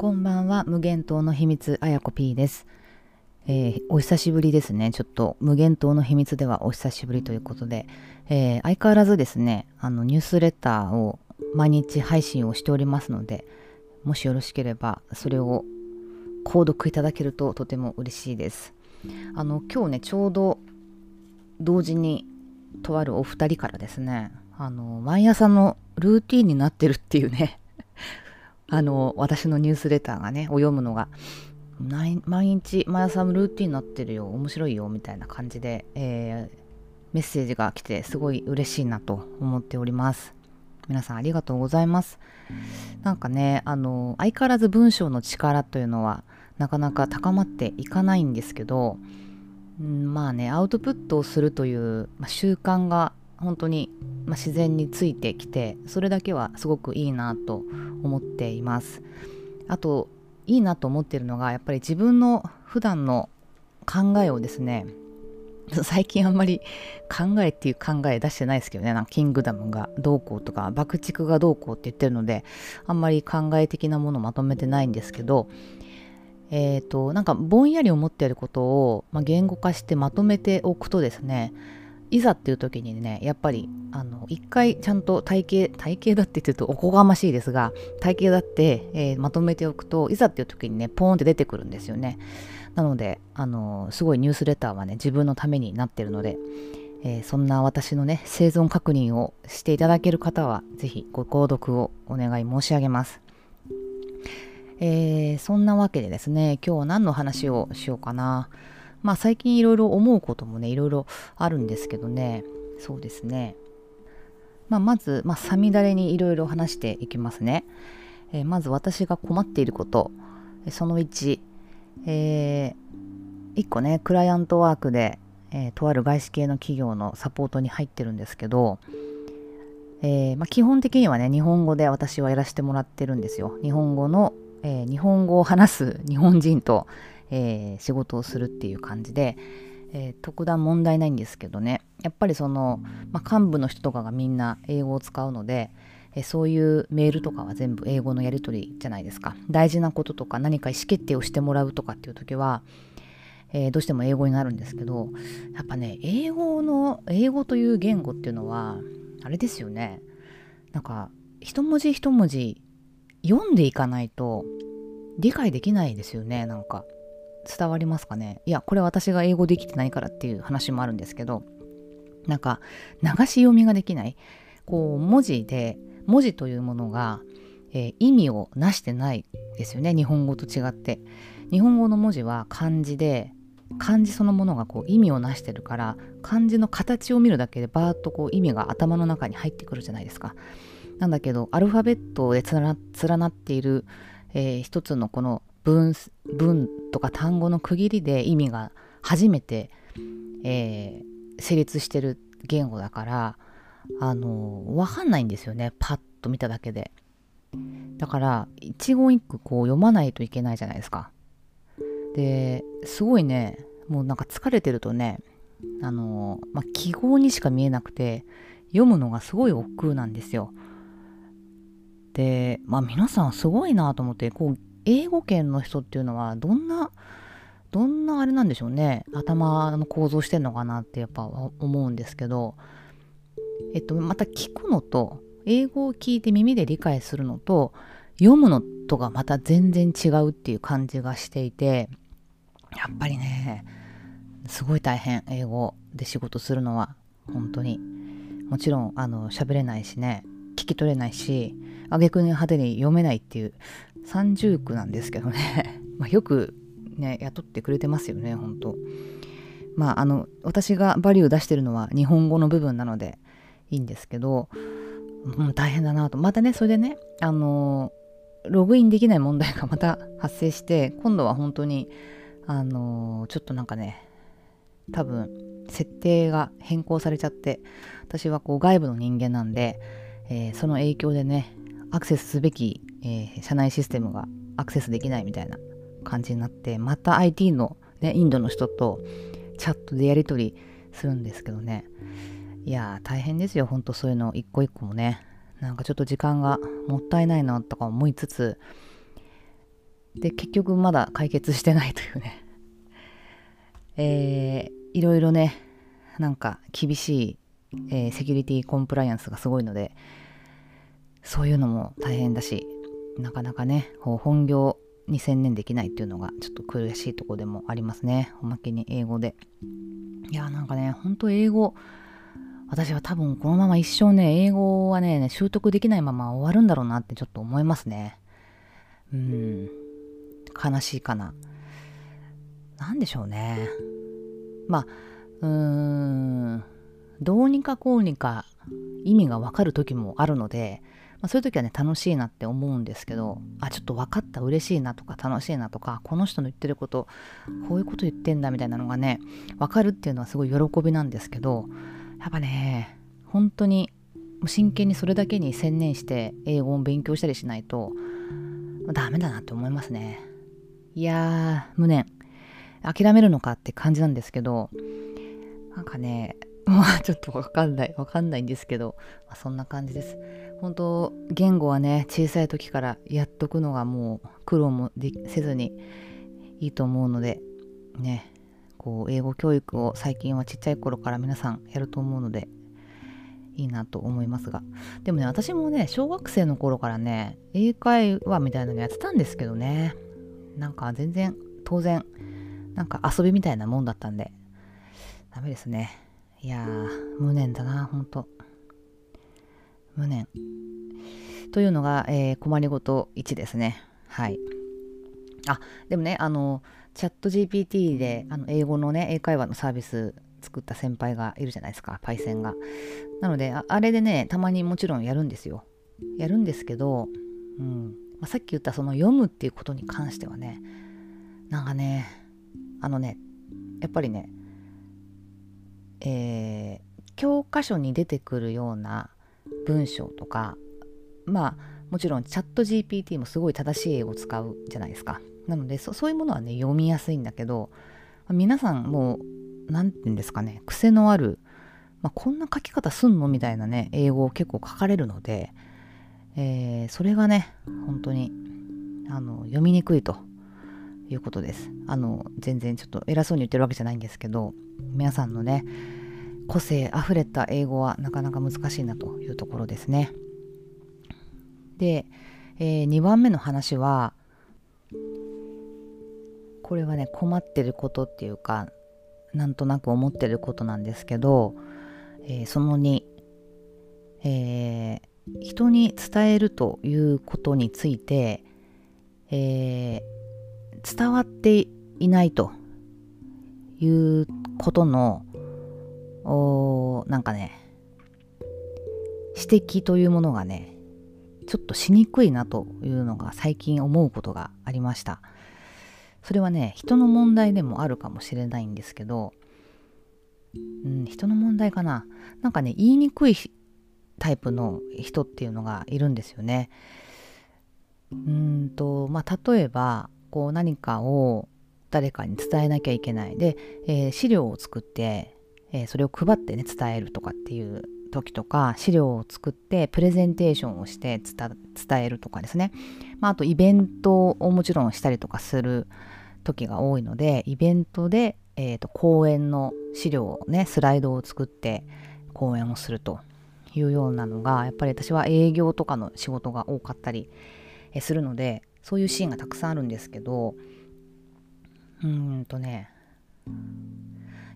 こんばんは。無限島の秘密あやこ P です、えーお久しぶりですね。ちょっと無限島の秘密ではお久しぶりということで、えー相変わらずですねあのニュースレターを毎日配信をしておりますのでもしよろしければそれを購読いただけるととても嬉しいです。あの今日ねちょうど同時にとあるお二人からですねあの毎朝のルーティンになってるっていうね。あの私のニュースレターがねを読むのが毎日毎朝ルーティンになってるよ面白いよみたいな感じで、えーメッセージが来てすごい嬉しいなと思っております。皆さんありがとうございます。なんかねあの相変わらず文章の力というのはなかなか高まっていかないんですけど、うんまあねアウトプットをするという、まあ習慣が本当に、まあ自然についてきてそれだけはすごくいいなと思っています。あといいなと思ってるのがやっぱり自分の普段の考えをですね 最近あんまり考えっていう考え出してないですけどねなんかキングダムがどうこうとか爆竹がどうこうって言ってるのであんまり考え的なものまとめてないんですけどえっ、となんかぼんやり思っていることを、まあ、言語化してまとめておくとですねいざっていう時にねやっぱりあの一回ちゃんと体型体型だって言ってるとおこがましいですが体型だって、えーまとめておくといざっていう時にねポーンって出てくるんですよね。なのであのすごいニュースレターはね自分のためになってるので、えーそんな私のね生存確認をしていただける方はぜひご購読をお願い申し上げます。えーそんなわけでですね今日は何の話をしようかな。まあ最近いろいろ思うこともねいろいろあるんですけどね。そうですね。まあまず、まあ、さみだれにいろいろ話していきますね、えーまず私が困っていること。その1え1個ねクライアントワークで、えーとある外資系の企業のサポートに入ってるんですけど、えーまあ、基本的にはね日本語で私はやらせてもらってるんですよ。日本語の、えー日本語を話す日本人と、えー仕事をするっていう感じで、えー特段問題ないんですけどね。やっぱりその、まあ、幹部の人とかがみんな英語を使うので、えーそういうメールとかは全部英語のやり取りじゃないですか。大事なこととか何か意思決定をしてもらうとかっていう時は、えーどうしても英語になるんですけどやっぱね英語の英語という言語っていうのはあれですよね。なんか一文字一文字読んでいかないと理解できないですよねなんか。伝わりますかね？いやこれ私が英語できてないからっていう話もあるんですけどなんか流し読みができない。こう文字で文字というものが、えー意味をなしてないですよね日本語と違って。日本語の文字は漢字で漢字そのものがこう意味をなしてるから漢字の形を見るだけでバーッとこう意味が頭の中に入ってくるじゃないですか。なんだけどアルファベットで連なっている、えー一つのこの文文とか単語の区切りで意味が初めて、えー成立してる言語だからあのーわかんないんですよねパッと見ただけで。だから一言一句こう読まないといけないじゃないですか。ですごいねもうなんか疲れてるとねあのまあ、記号にしか見えなくて読むのがすごい億劫なんですよ。でまあ皆さんすごいなと思ってこう英語圏の人っていうのはどんなどんなあれなんでしょうね。頭の構造してんのかなってやっぱ思うんですけど。えっとまた聞くのと英語を聞いて耳で理解するのと読むのとがまた全然違うっていう感じがしていてやっぱりねすごい大変英語で仕事するのは。本当に。もちろんあの喋れないしね聞き取れないし挙句に派手に読めないっていう三重苦なんですけどね。まよくね雇ってくれてますよね本当。まああの私がバリュー出してるのは日本語の部分なのでいいんですけど、うん、大変だなと。またねそれでねあのログインできない問題がまた発生して今度は本当にあのちょっとなんかね多分設定が変更されちゃって私はこう外部の人間なんで、えーその影響でねアクセスすべき、えー社内システムがアクセスできないみたいな感じになってまた IT の、ね、インドの人とチャットでやり取りするんですけどね。いやー大変ですよ。ほんとそういうの。一個一個もね。なんかちょっと時間がもったいないなとか思いつつ。で結局まだ解決してないというね。えー、いろいろねなんか厳しい、えー、セキュリティコンプライアンスがすごいのでそういうのも大変だしなかなかね本業に専念できないっていうのがちょっと苦しいとこでもありますね。おまけに英語で。いやなんかねほんと英語私は多分このまま一生ね英語はね習得できないまま終わるんだろうなってちょっと思いますね。うん。悲しいかな。何でしょうね。まあうーん。どうにかこうにか意味がわかる時もあるのでまあ、そういう時はね楽しいなって思うんですけどあちょっと分かった嬉しいなとか楽しいなとかこの人の言ってることこういうこと言ってんだみたいなのがね分かるっていうのはすごい喜びなんですけどやっぱね本当に真剣にそれだけに専念して英語を勉強したりしないとダメだなって思いますね。いやー無念。諦めるのかって感じなんですけどなんかね まあちょっとわかんないわかんないんですけど、まあ、そんな感じです本当言語はね小さい時からやっとくのがもう苦労もせずにいいと思うのでねこう英語教育を最近はちっちゃい頃から皆さんやると思うのでいいなと思いますが。でもね私もね小学生の頃からね英会話みたいなのやってたんですけどね。なんか全然当然なんか遊びみたいなもんだったんでダメですね。いやー無念だなほんと無念。というのが、えー、困りごと1ですね。はい。あでもねあのチャット GPT であの英語のね英会話のサービス作った先輩がいるじゃないですか。パイセンが。なのであれでねたまにもちろんやるんですよ。やるんですけど、うん。まあ、さっき言ったその読むっていうことに関してはねなんかねあのねやっぱりねえー、教科書に出てくるような文章とかまあもちろんチャット GPT もすごい正しい英語を使うじゃないですか。なのでそういうものはね読みやすいんだけど皆さんもう何て言うんですかね癖のある、まあ、こんな書き方すんのみたいなね英語を結構書かれるので、えー、それがね本当にあの読みにくいということです。あの全然ちょっと偉そうに言ってるわけじゃないんですけど皆さんのね個性あふれた英語はなかなか難しいなというところですね。で、えー、2番目の話はこれはね困ってることっていうかなんとなく思ってることなんですけど、えー、その2、えー、人に伝えるということについて、えー、伝わっていないということのおなんかね指摘というものがねちょっとしにくいなというのが最近思うことがありました。それはね人の問題でもあるかもしれないんですけど、うん、人の問題かな。なんかね言いにくいタイプの人っていうのがいるんですよね。うんとまあ例えばこう何かを誰かに伝えなきゃいけない。で、えー、資料を作ってえー、それを配ってね伝えるとかっていう時とか資料を作ってプレゼンテーションをして伝えるとかですね、まあ、あとイベントをもちろんしたりとかする時が多いのでイベントで、えーと、講演の資料をねスライドを作って講演をするというようなのがやっぱり私は営業とかの仕事が多かったりするのでそういうシーンがたくさんあるんですけどうーんとね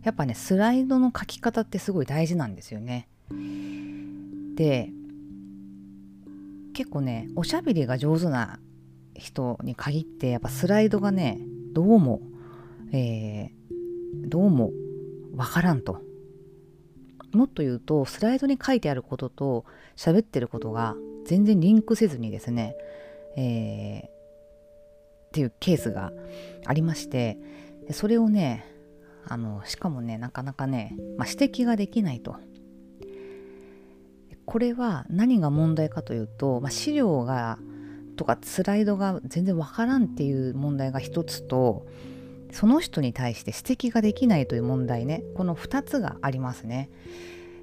やっぱねスライドの書き方ってすごい大事なんですよね。で結構ねおしゃべりが上手な人に限ってやっぱスライドがねどうも、えー、どうもわからんと。もっと言うとスライドに書いてあることと喋ってることが全然リンクせずにですね、えー、っていうケースがありましてそれをねあのしかもねなかなかね、まあ、指摘ができないと。これは何が問題かというと、まあ、資料がとかスライドが全然わからんっていう問題が一つとその人に対して指摘ができないという問題ねこの2つがありますね。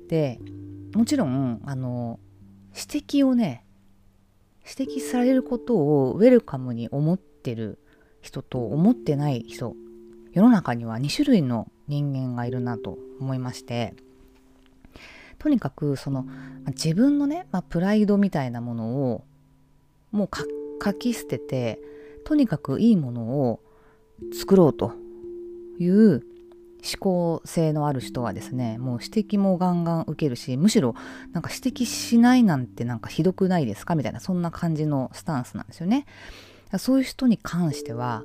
でもちろんあの指摘をね指摘されることをウェルカムに思ってる人と思ってない人世の中には2種類の人間がいるなと思いましてとにかくその自分のね、まあ、プライドみたいなものをもう書き捨ててとにかくいいものを作ろうという思考性のある人はですねもう指摘もガンガン受けるしむしろなんか指摘しないなんてなんかひどくないですか？みたいなそんな感じのスタンスなんですよね。そういう人に関しては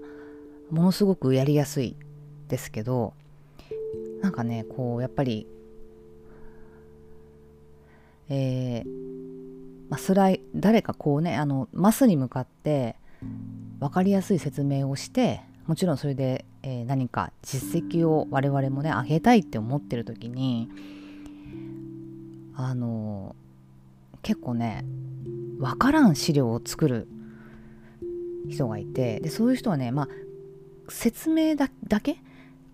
ものすごくやりやすいですけどなんかねこうやっぱりえー、まあ、スライ誰かこうねあのマスに向かって分かりやすい説明をしてもちろんそれで、えー、何か実績を我々もね上げたいって思ってる時にあの結構ね分からん資料を作る人がいてでそういう人はねまあ説明だけ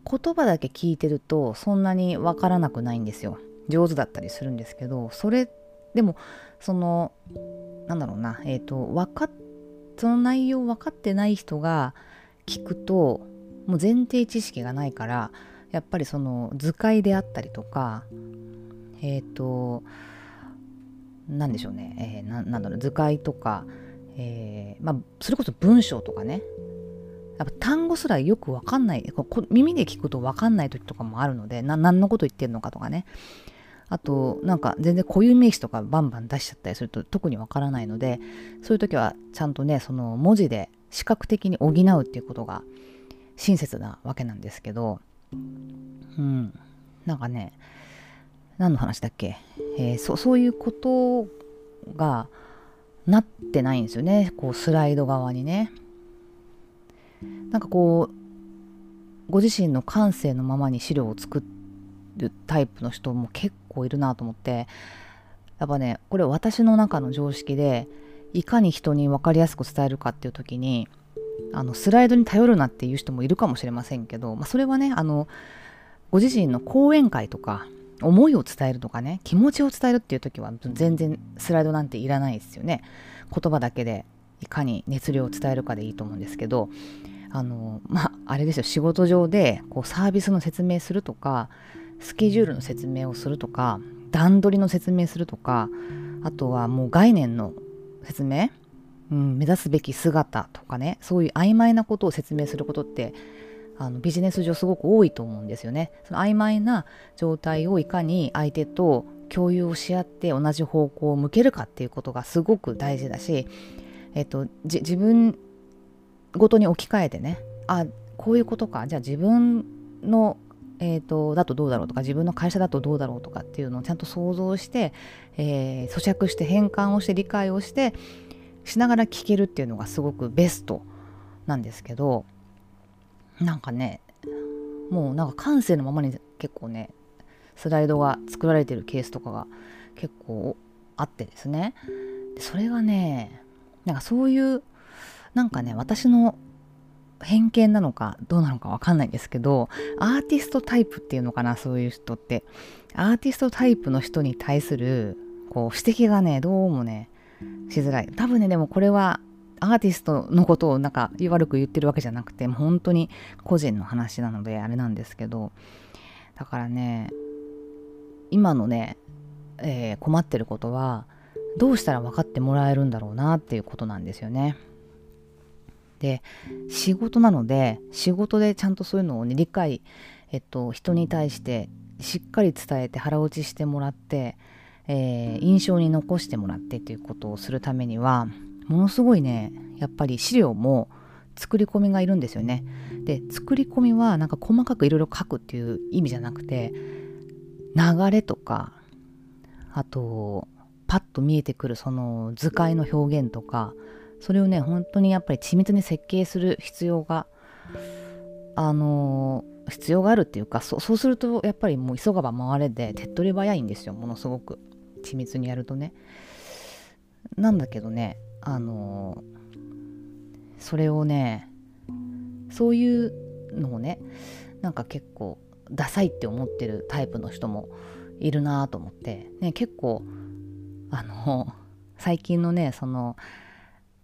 言葉だけ聞いてるとそんなに分からなくないんですよ。上手だったりするんですけどそれでもそのなんだろうなえっ、ー、と分かその内容分かってない人が聞くともう前提知識がないからやっぱりその図解であったりとかえっ、ー、と何でしょうね、えー、なんだろう図解とか、えーまあ、それこそ文章とかね。やっぱ単語すらよくわかんない耳で聞くとわかんない時とかもあるので何のこと言ってるのかとかね。あとなんか全然固有名詞とかバンバン出しちゃったりすると特にわからないのでそういう時はちゃんとねその文字で視覚的に補うっていうことが親切なわけなんですけど。うん。なんかね何の話だっけ、えー、そそういうことがなってないんですよね。こうスライド側にね。なんかこうご自身の感性のままに資料を作るタイプの人も結構いるなと思ってやっぱねこれ私の中の常識でいかに人に分かりやすく伝えるかっていう時にあのスライドに頼るなっていう人もいるかもしれませんけど、まあ、それはねあのご自身の講演会とか思いを伝えるとかね気持ちを伝えるっていう時は全然スライドなんていらないですよね。言葉だけでいかに熱量を伝えるかでいいと思うんですけどあのまああれですよ仕事上でこうサービスの説明するとかスケジュールの説明をするとか段取りの説明するとかあとはもう概念の説明、うん、目指すべき姿とかねそういう曖昧なことを説明することってあのビジネス上すごく多いと思うんですよね。その曖昧な状態をいかに相手と共有をし合って同じ方向を向けるかっていうことがすごく大事だし、えっと、自分ごとに置き換えてね。あこういうことか。じゃあ自分のえーと、だとどうだろうとか自分の会社だとどうだろうとかっていうのをちゃんと想像して、えー、咀嚼して変換をして理解をしてしながら聞けるっていうのがすごくベストなんですけどなんかねもうなんか感性のままに結構ねスライドが作られてるケースとかが結構あってですね。それがねなんかそういうなんかね私の偏見なのかどうなのかわかんないんですけどアーティストタイプっていうのかなそういう人って。アーティストタイプの人に対するこう指摘がねどうもねしづらい。多分ねでもこれはアーティストのことをなんか悪く言ってるわけじゃなくて本当に個人の話なのであれなんですけど。だからね今のね、えー、困ってることはどうしたら分かってもらえるんだろうなっていうことなんですよね。で仕事なので仕事でちゃんとそういうのをね理解、えっと、人に対してしっかり伝えて腹落ちしてもらって、えー、印象に残してもらってということをするためにはものすごいねやっぱり資料も作り込みがいるんですよね。で作り込みはなんか細かくいろいろ書くっていう意味じゃなくて流れとかあとパッと見えてくるその図解の表現とかそれをね本当にやっぱり緻密に設計する必要があのー、必要があるっていうかそうするとやっぱりもう急がば回れで手っ取り早いんですよものすごく。緻密にやるとね。なんだけどねあのー、それをねそういうのをねなんか結構ダサいって思ってるタイプの人もいるなと思って。ね結構あの最近のねその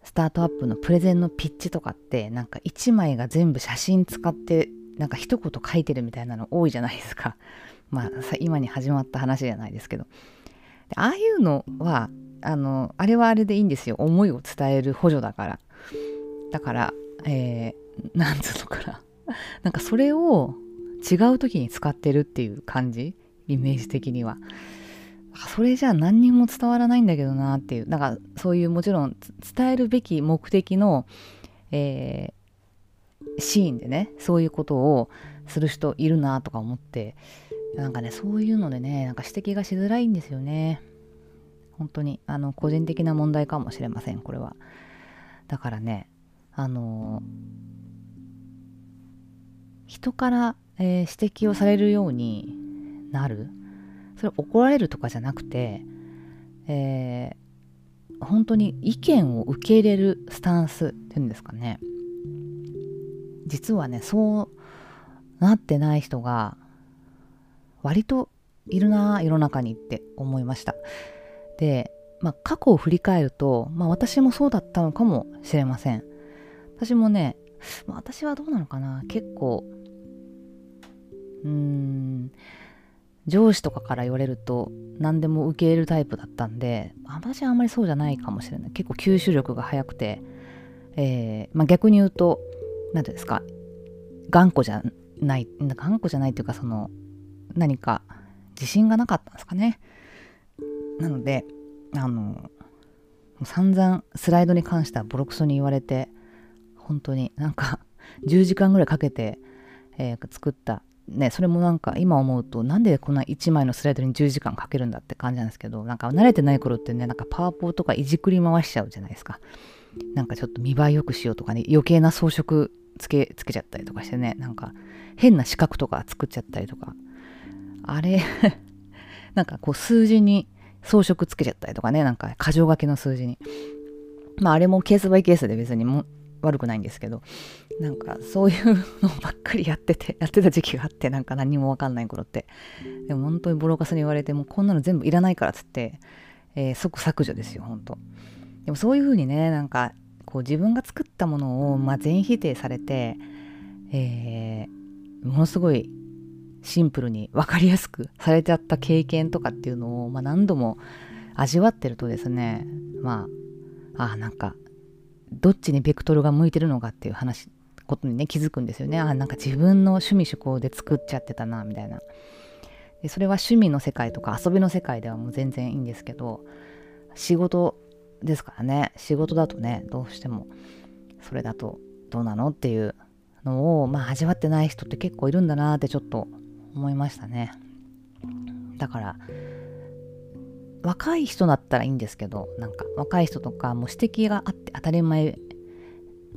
スタートアップのプレゼンのピッチとかってなんか1枚が全部写真使ってなんか一言書いてるみたいなの多いじゃないですか。まあ今に始まった話じゃないですけど。ああいうのはあのあれはあれでいいんですよ。思いを伝える補助だから。だからえー、なんつうのかな。なんかそれを違う時に使ってるっていう感じ？イメージ的には。それじゃあ何にも伝わらないんだけどなっていうだからそういうもちろん伝えるべき目的の、えー、シーンでねそういうことをする人いるなとか思ってなんかねそういうのでねなんか指摘がしづらいんですよね。本当にあの個人的な問題かもしれませんこれは。だからねあの人から、えー、指摘をされるようになる。それ怒られるとかじゃなくて、えー、本当に意見を受け入れるスタンスっていうんですかね。実はねそうなってない人が割といるな世の中にって思いました。で、まあ、過去を振り返ると、まあ、私もそうだったのかもしれません。私もね、私はどうなのかな。結構うーん上司とかから言われると何でも受け入れるタイプだったんで私はあんまりそうじゃないかもしれない。結構吸収力が早くて、えーまあ、逆に言うと何ていうんですか頑固じゃない頑固じゃないっていうかその何か自信がなかったんですかね。なのであの散々スライドに関してはボロクソに言われて本当になんか 10時間ぐらいかけて、えー、作ったね、それもなんか今思うとなんでこんな1枚のスライドに10時間かけるんだって感じなんですけどなんか慣れてない頃ってねなんかパワポとかいじくり回しちゃうじゃないですか。なんかちょっと見栄え良くしようとかね余計な装飾つけつけちゃったりとかしてねなんか変な四角とか作っちゃったりとか。あれ なんかこう数字に装飾つけちゃったりとかねなんか箇条書きの数字に。まああれもケースバイケースで別にも悪くないんですけどなんかそういうのばっかりやってて やってた時期があってなんか何もわかんない頃って。でも本当にボロカスに言われてもうこんなの全部いらないからっつって、えー、即削除ですよ本当。でもそういう風にねなんかこう自分が作ったものを、まあ、全否定されて、えー、ものすごいシンプルに分かりやすくされちゃった経験とかっていうのを、まあ、何度も味わってるとですねまああなんかどっちにベクトルが向いてるのかっていう話ことにね気づくんですよね。あなんか自分の趣味趣向で作っちゃってたなみたいな。でそれは趣味の世界とか遊びの世界ではもう全然いいんですけど仕事ですからね。仕事だとねどうしてもそれだとどうなのっていうのをまあ味わってない人って結構いるんだなってちょっと思いましたね。だから若い人だったらいいんですけどなんか若い人とかもう指摘があって当たり前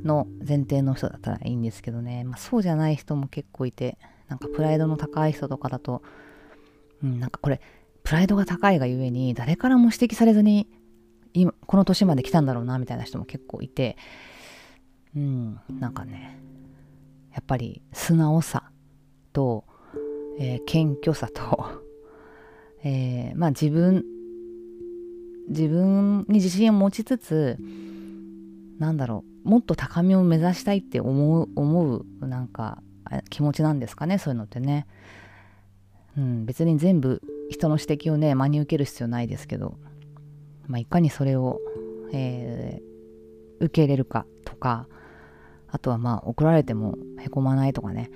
の前提の人だったらいいんですけどね、まあ、そうじゃない人も結構いてなんかプライドの高い人とかだと、うん、なんかこれプライドが高いがゆえに誰からも指摘されずに今この年まで来たんだろうなみたいな人も結構いてうんなんかねやっぱり素直さと、えー、謙虚さと えー、まあ自分自分に自信を持ちつつなんだろう。もっと高みを目指したいって思う思うなんか気持ちなんですかねそういうのってね、うん、別に全部人の指摘をね真に受ける必要ないですけど、まあ、いかにそれを、えー、受け入れるかとかあとはまあ怒られてもへこまないとかね。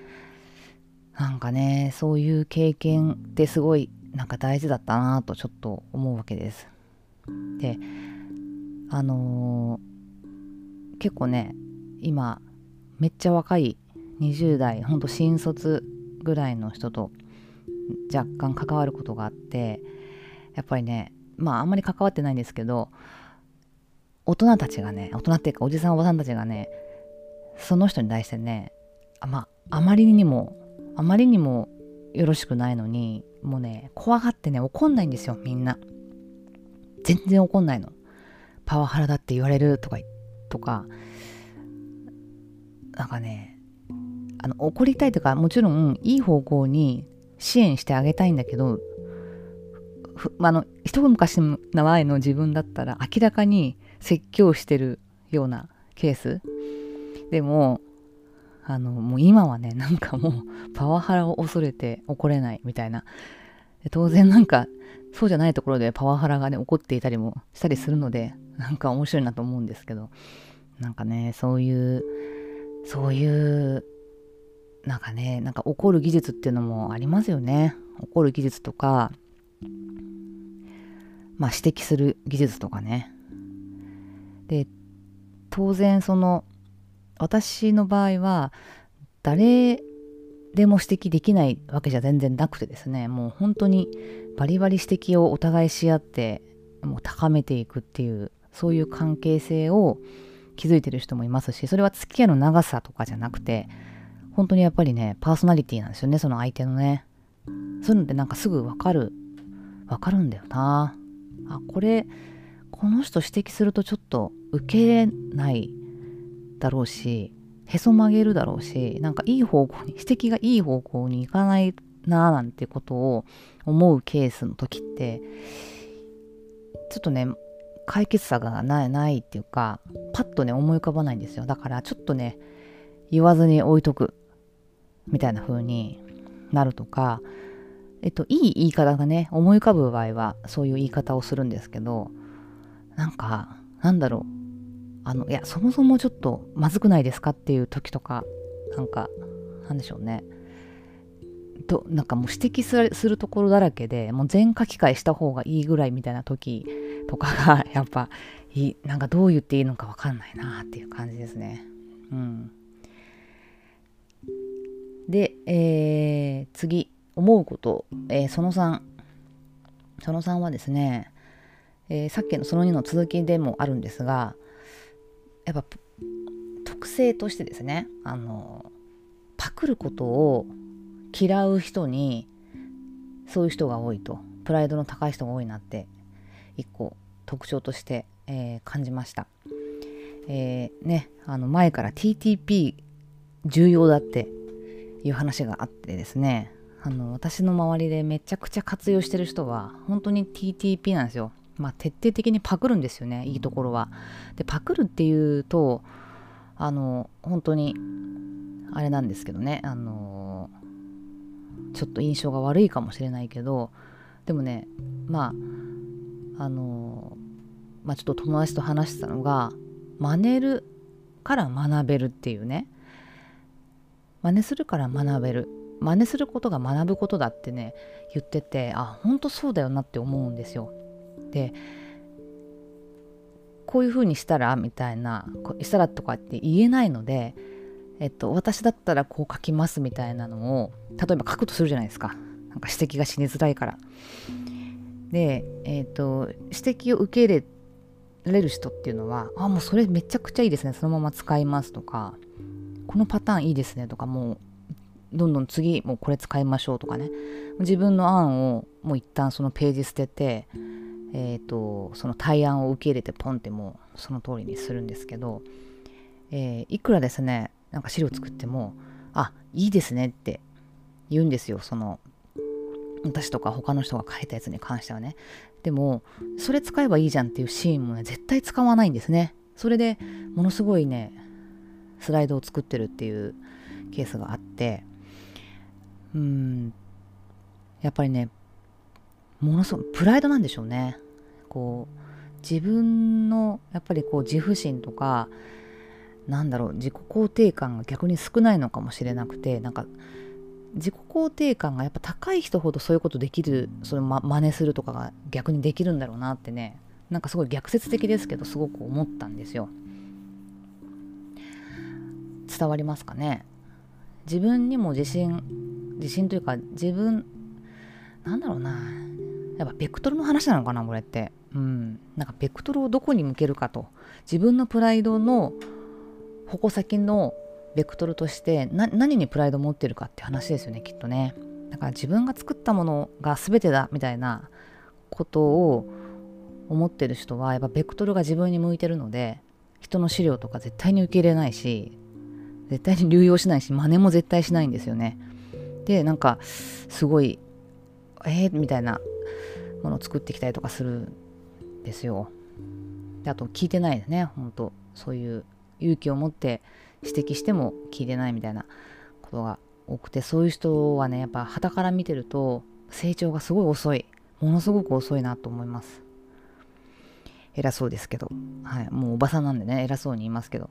なんかねそういう経験ってすごいなんか大事だったなとちょっと思うわけです。であのー、結構ね今めっちゃ若い20代ほんと新卒ぐらいの人と若干関わることがあってやっぱりねまああんまり関わってないんですけど大人たちがね大人っていうかおじさんおばさんたちがねその人に対してねあまああまりにもあまりにもよろしくないのにもうね怖がってね怒んないんですよみんな全然怒んないの。パワハラだって言われるとか言って、とか、なんかね、あの怒りたいとか、もちろんいい方向に支援してあげたいんだけど、あの一昔の前の自分だったら明らかに説教してるようなケース。でもあのもう今はねなんかもうパワハラを恐れて怒れないみたいな。当然なんかそうじゃないところでパワハラがね起こっていたりもしたりするので なんか面白いなと思うんですけどなんかねそういうそういうなんかねなんか怒る技術っていうのもありますよね。怒る技術とかまあ指摘する技術とかね。で当然その私の場合は誰でも指摘できないわけじゃ全然なくてですね。もう本当にバリバリ指摘をお互いし合ってもう高めていくっていうそういう関係性を築いてる人もいますしそれは付き合いの長さとかじゃなくて本当にやっぱりねパーソナリティなんですよねその相手のね。そういうのってなんかすぐわかるわかるんだよな。あこれこの人指摘するとちょっと受けれないだろうしへそ曲げるだろうしなんかいい方向に指摘がいい方向に行かないなーなんてことを思うケースの時ってちょっとね解決策がないないっていうかパッとね思い浮かばないんですよ。だからちょっとね言わずに置いとく。みたいな風になるとかえっといい言い方がね思い浮かぶ場合はそういう言い方をするんですけどなんかなんだろう。あのいやそもそもちょっとまずくないですかっていう時とかなんかなんでしょうね。となんかもう指摘するところだらけでもう全書き換えした方がいいぐらいみたいな時とかが やっぱいいなんかどう言っていいのか分かんないなっていう感じですね。うん、で、えー、次思うこと、えー、その3その3はですね、えー、さっきのその2の続きでもあるんですがやっぱ特性としてですねあのパクることを嫌う人にそういう人が多いとプライドの高い人が多いなって一個特徴として、えー、感じました。えー、ねあの前から TTP 重要だっていう話があってですねあの私の周りでめちゃくちゃ活用してる人は本当に TTP なんですよ。まあ徹底的にパクるんですよねいいところは。でパクるっていうとあの本当にあれなんですけどねあのちょっと印象が悪いかもしれないけどでもねまああのまあちょっと友達と話してたのが真似るから学べるっていうね真似するから学べる真似することが学ぶことだってね言っててあ本当そうだよなって思うんですよ。でこういうふうにしたらみたいなしたらとかって言えないのでえっと、私だったらこう書きますみたいなのを例えば書くとするじゃないですか。なんか指摘がしにづらいから。で、えっと指摘を受け入れれる人っていうのはあもうそれめちゃくちゃいいですね。そのまま使いますとかこのパターンいいですねとかもうどんどん次もうこれ使いましょうとかね。自分の案をもう一旦そのページ捨ててえーと、とその対案を受け入れてポンってもうその通りにするんですけど、えー、いくらですねなんか資料作ってもあいいですねって言うんですよ。その私とか他の人が書いたやつに関してはね。でもそれ使えばいいじゃんっていうシーンもね絶対使わないんですね。それでものすごいねスライドを作ってるっていうケースがあって。うんやっぱりねものすごいプライドなんでしょうね。こう自分のやっぱりこう自負心とかなんだろう自己肯定感が逆に少ないのかもしれなくてなんか自己肯定感がやっぱ高い人ほどそういうことできるそれま真似するとかが逆にできるんだろうなってねなんかすごい逆説的ですけどすごく思ったんですよ。伝わりますかね？自分にも自信自信というか自分なんだろうなやっぱベクトルの話なのかなこれって。うん。なんかベクトルをどこに向けるかと。自分のプライドの矛先のベクトルとして何にプライド持ってるかって話ですよねきっとね。だから自分が作ったものが全てだみたいなことを思ってる人はやっぱベクトルが自分に向いてるので人の資料とか絶対に受け入れないし絶対に流用しないし真似も絶対しないんですよね。でなんかすごいえー、みたいなものを作ってきたりとかするんですよ。であと聞いてないですね本当そういう勇気を持って指摘しても聞いてないみたいなことが多くてそういう人はねやっぱ旗から見てると成長がすごい遅い。ものすごく遅いなと思います。偉そうですけどはい。もうおばさんなんでね偉そうに言いますけど。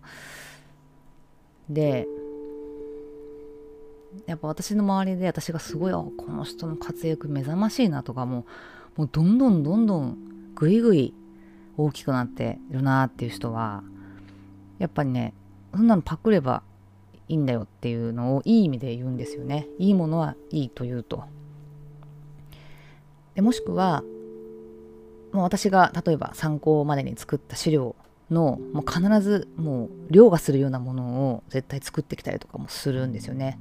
でやっぱ私の周りで私がすごいこの人の活躍目覚ましいなとかももうどんどんどんどんぐいぐい大きくなってるなっていう人はやっぱりねそんなのパクればいいんだよっていうのをいい意味で言うんですよね。いいものはいいと言うと。でもしくはもう私が例えば参考までに作った資料のもう必ずもう凌駕するようなものを絶対作ってきたりとかもするんですよね。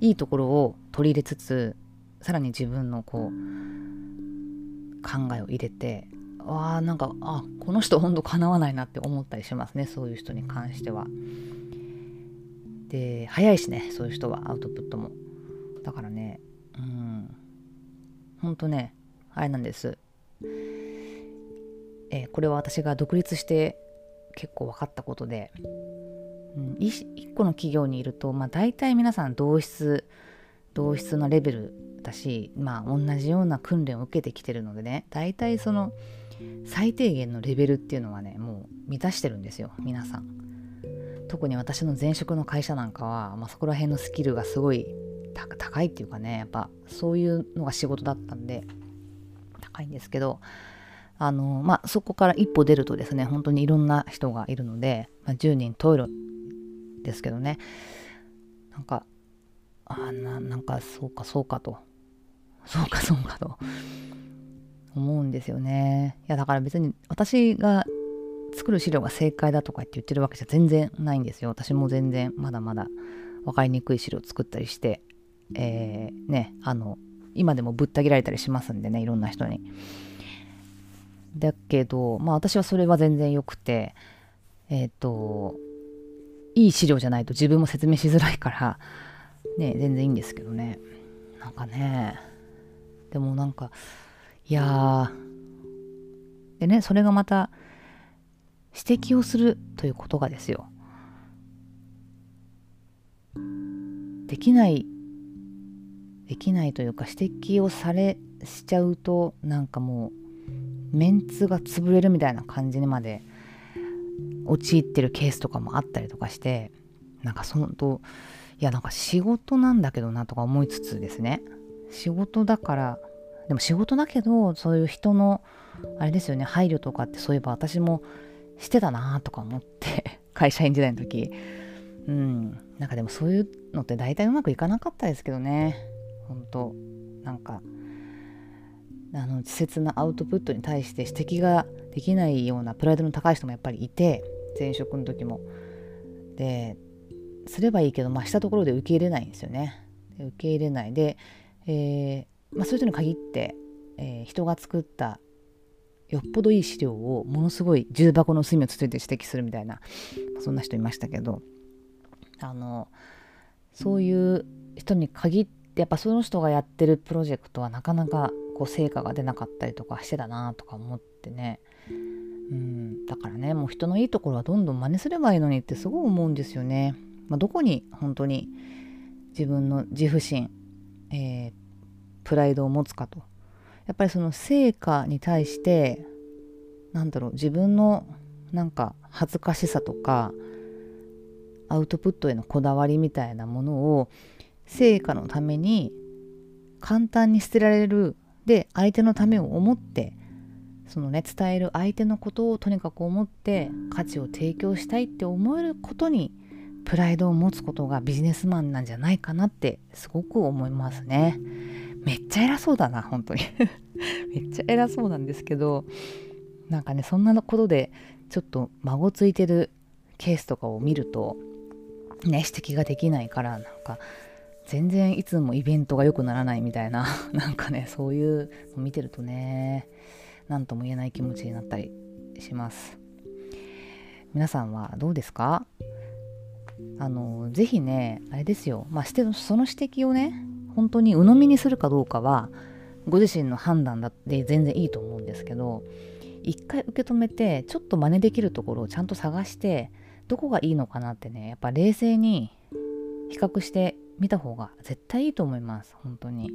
いいところを取り入れつつさらに自分のこう考えを入れてわあなんかあこの人ほんとかなわないなって思ったりしますねそういう人に関しては。で早いしねそういう人はアウトプットも。だからねうん。ほんとねあれなんです。えー、これは私が独立して結構分かったことで、うん、1個の企業にいると、まあ、大体皆さん同質同質のレベルだしまあ同じような訓練を受けてきてるのでね大体その最低限のレベルっていうのはねもう満たしてるんですよ皆さん。特に私の前職の会社なんかは、まあ、そこら辺のスキルがすごい高いっていうかねやっぱそういうのが仕事だったんで高いんですけどあのまあそこから一歩出るとですね本当にいろんな人がいるので、まあ、10人トイレですけどね。なんかあななんかそうかそうかと。そうかそうかと。思うんですよね。いやだから別に私が作る資料が正解だとかって言ってるわけじゃ全然ないんですよ。私も全然まだまだ分かりにくい資料作ったりしてえー、ねあの今でもぶった切られたりしますんでねいろんな人に。だけどまあ私はそれは全然良くてえっ、ー、といい資料じゃないと自分も説明しづらいからね全然いいんですけどね。なんかねでもなんかいやでねそれがまた指摘をするということがですよ。できないできないというか指摘をされしちゃうとなんかもうメンツが潰れるみたいな感じにまで陥ってるケースとかもあったりとかしてなんかそのといやなんか仕事なんだけどなとか思いつつですね。仕事だからでも仕事だけどそういう人のあれですよね配慮とかってそういえば私もしてたなとか思って 会社員時代の時。うん。なんかでもそういうのって大体うまくいかなかったですけどね。本当。なんかあの稚拙なアウトプットに対して指摘ができないようなプライドの高い人もやっぱりいて前職の時も。ですればいいけど、まあ、したところで受け入れないんですよね。受け入れない。で、えーまあ、そういう人に限って、えー、人が作ったよっぽどいい資料をものすごい重箱の隅をつついて指摘するみたいなそんな人いましたけどあのそういう人に限ってやっぱその人がやってるプロジェクトはなかなかこう成果が出なかったりとかしてたなとか思ってねうんだからねもう人のいいところはどんどん真似すればいいのにってすごい思うんですよね。まあ、どこに本当に自分の自負心、えー、プライドを持つかとやっぱりその成果に対してなんだろう自分のなんか恥ずかしさとかアウトプットへのこだわりみたいなものを成果のために簡単に捨てられるで相手のためを思ってそのね伝える相手のことをとにかく思って価値を提供したいって思えることにプライドを持つことがビジネスマンなんじゃないかなってすごく思いますね。めっちゃ偉そうだな本当に。めっちゃ偉そうなんですけどなんかねそんなことでちょっと孫ついてるケースとかを見るとね指摘ができないからなんか全然いつもイベントが良くならないみたいな なんかねそういうの見てるとね何とも言えない気持ちになったりします。皆さんはどうですか？あのぜひねあれですよ。まあしてその指摘をね本当に鵜呑みにするかどうかはご自身の判断だって全然いいと思うんですけど一回受け止めてちょっと真似できるところをちゃんと探してどこがいいのかなってねやっぱ冷静に比較してみた方が絶対いいと思います。本当に。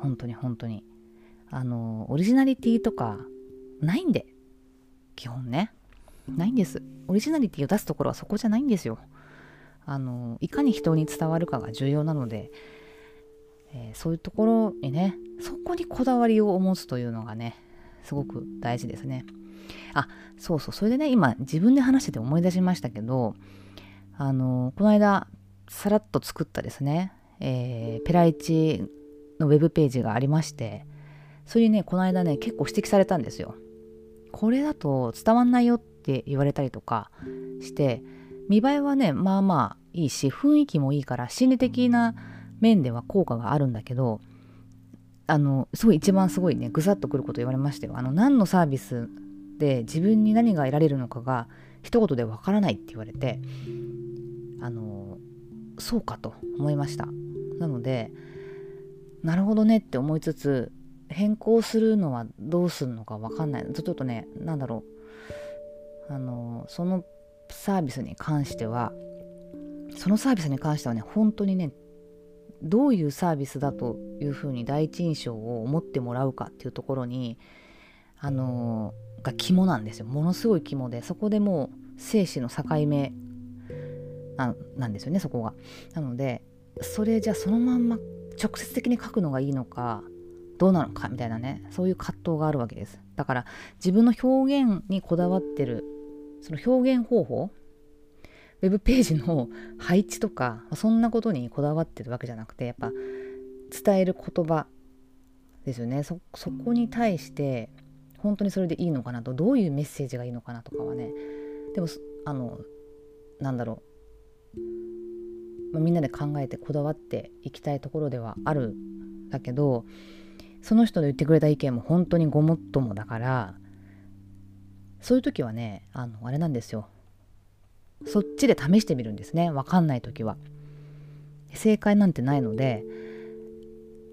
本当に本当に。あのオリジナリティとかないんで。基本ね。ないんです。オリジナリティを出すところはそこじゃないんですよ。あのいかに人に伝わるかが重要なので、えー、そういうところにねそこにこだわりを持つというのがねすごく大事ですね。あそうそう。それでね今自分で話してて思い出しましたけどあのこの間さらっと作ったですね、えー、ペライチのウェブページがありましてそれにねこの間ね結構指摘されたんですよ。これだと伝わんないよって言われたりとかして見栄えはねまあまあいいし雰囲気もいいから心理的な面では効果があるんだけどあのすごい一番すごいねぐさっとくること言われましたよ。あの何のサービスで自分に何が得られるのかが一言でわからないって言われてあのそうかと思いました。なのでなるほどねって思いつつ変更するのはどうするのか分かんない。ちょっとね何だろう。あのそのサービスに関してはそのサービスに関してはね本当にねどういうサービスだというふうに第一印象を思ってもらうかっていうところにあのが肝なんですよものすごい肝でそこでもう生死の境目なんですよねそこが。なのでそれじゃあそのまんま直接的に書くのがいいのかどうなのかみたいなねそういう葛藤があるわけですだから自分の表現にこだわってるその表現方法ウェブページの配置とかそんなことにこだわってるわけじゃなくてやっぱ伝える言葉ですよね。そこに対して本当にそれでいいのかなとどういうメッセージがいいのかなとかはね。でもあのなんだろう、まあ、みんなで考えてこだわっていきたいところではあるんだけどその人の言ってくれた意見も本当にごもっともだからそういう時はねあのあれなんですよ。そっちで試してみるんですね。分かんない時は。正解なんてないので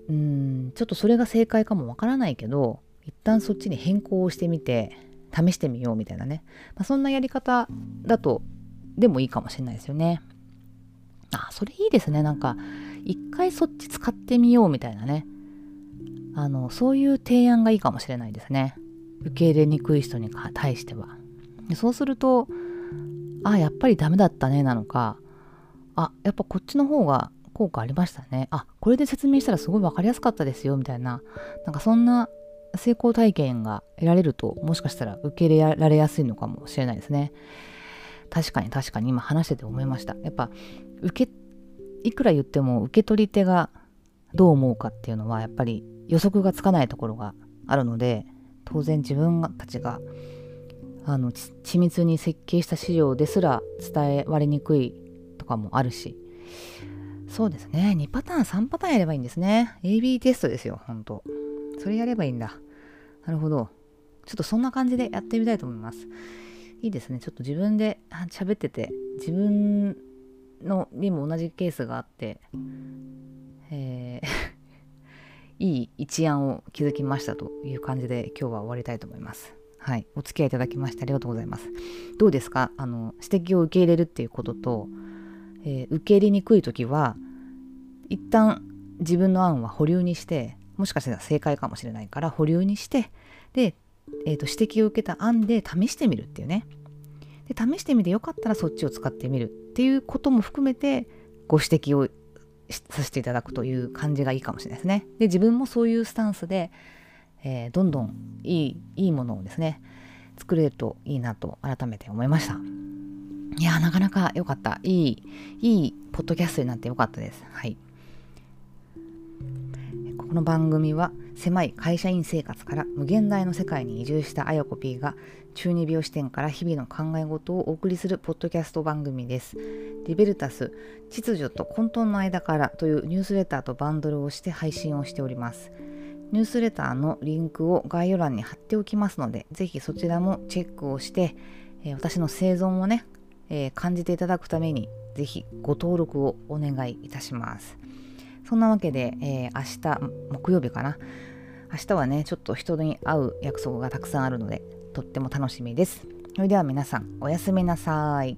うーんちょっとそれが正解かも分からないけど一旦そっちに変更をしてみて試してみようみたいなね、まあ、そんなやり方だとでもいいかもしれないですよね。あそれいいですね。なんか一回そっち使ってみようみたいなね。あのそういう提案がいいかもしれないですね。受け入れにくい人に対しては。そうするとあやっぱりダメだったねなのか。あやっぱこっちの方が効果ありましたね。あこれで説明したらすごい分かりやすかったですよみたいな。なんかそんな成功体験が得られるともしかしたら受け入れられやすいのかもしれないですね。確かに確かに。今話してて思いました。やっぱ受けいくら言っても受け取り手がどう思うかっていうのはやっぱり予測がつかないところがあるので当然自分たちがあの緻密に設計した資料ですら伝え割りにくいとかもあるし。そうですね。2パターン3パターンやればいいんですね。AB テストですよほんとそれやればいいんだ。なるほど。ちょっとそんな感じでやってみたいと思います。いいですね。ちょっと自分で喋ってて自分のにも同じケースがあってえー いい一案を築きましたという感じで今日は終わりたいと思います。はい、お付き合いいただきましてありがとうございます。どうですか？あの指摘を受け入れるっていうことと、えー、受け入れにくい時は一旦自分の案は保留にしてもしかしたら正解かもしれないから保留にしてで、えーと、指摘を受けた案で試してみるっていうねで試してみてよかったらそっちを使ってみるっていうことも含めてご指摘をさせていただくという感じがいいかもしれないですね。で自分もそういうスタンスでえー、どんどんいいいいものをですね作れるといいなと改めて思いましたいやなかなか良かったいいいいポッドキャストになって良かったですはいこの番組は狭い会社員生活から無限大の世界に移住したあやこ P が中二病視点から日々の考え事をお送りするポッドキャスト番組です。リベルタス秩序と混沌の間からというニュースレターとバンドルをして配信をしております。ニュースレターのリンクを概要欄に貼っておきますので、ぜひそちらもチェックをして、えー、私の生存をね、えー、感じていただくために、ぜひご登録をお願いいたします。そんなわけで、えー、明日、木曜日かな。明日はねちょっと人に会う約束がたくさんあるのでとっても楽しみですそれでは皆さんおやすみなさい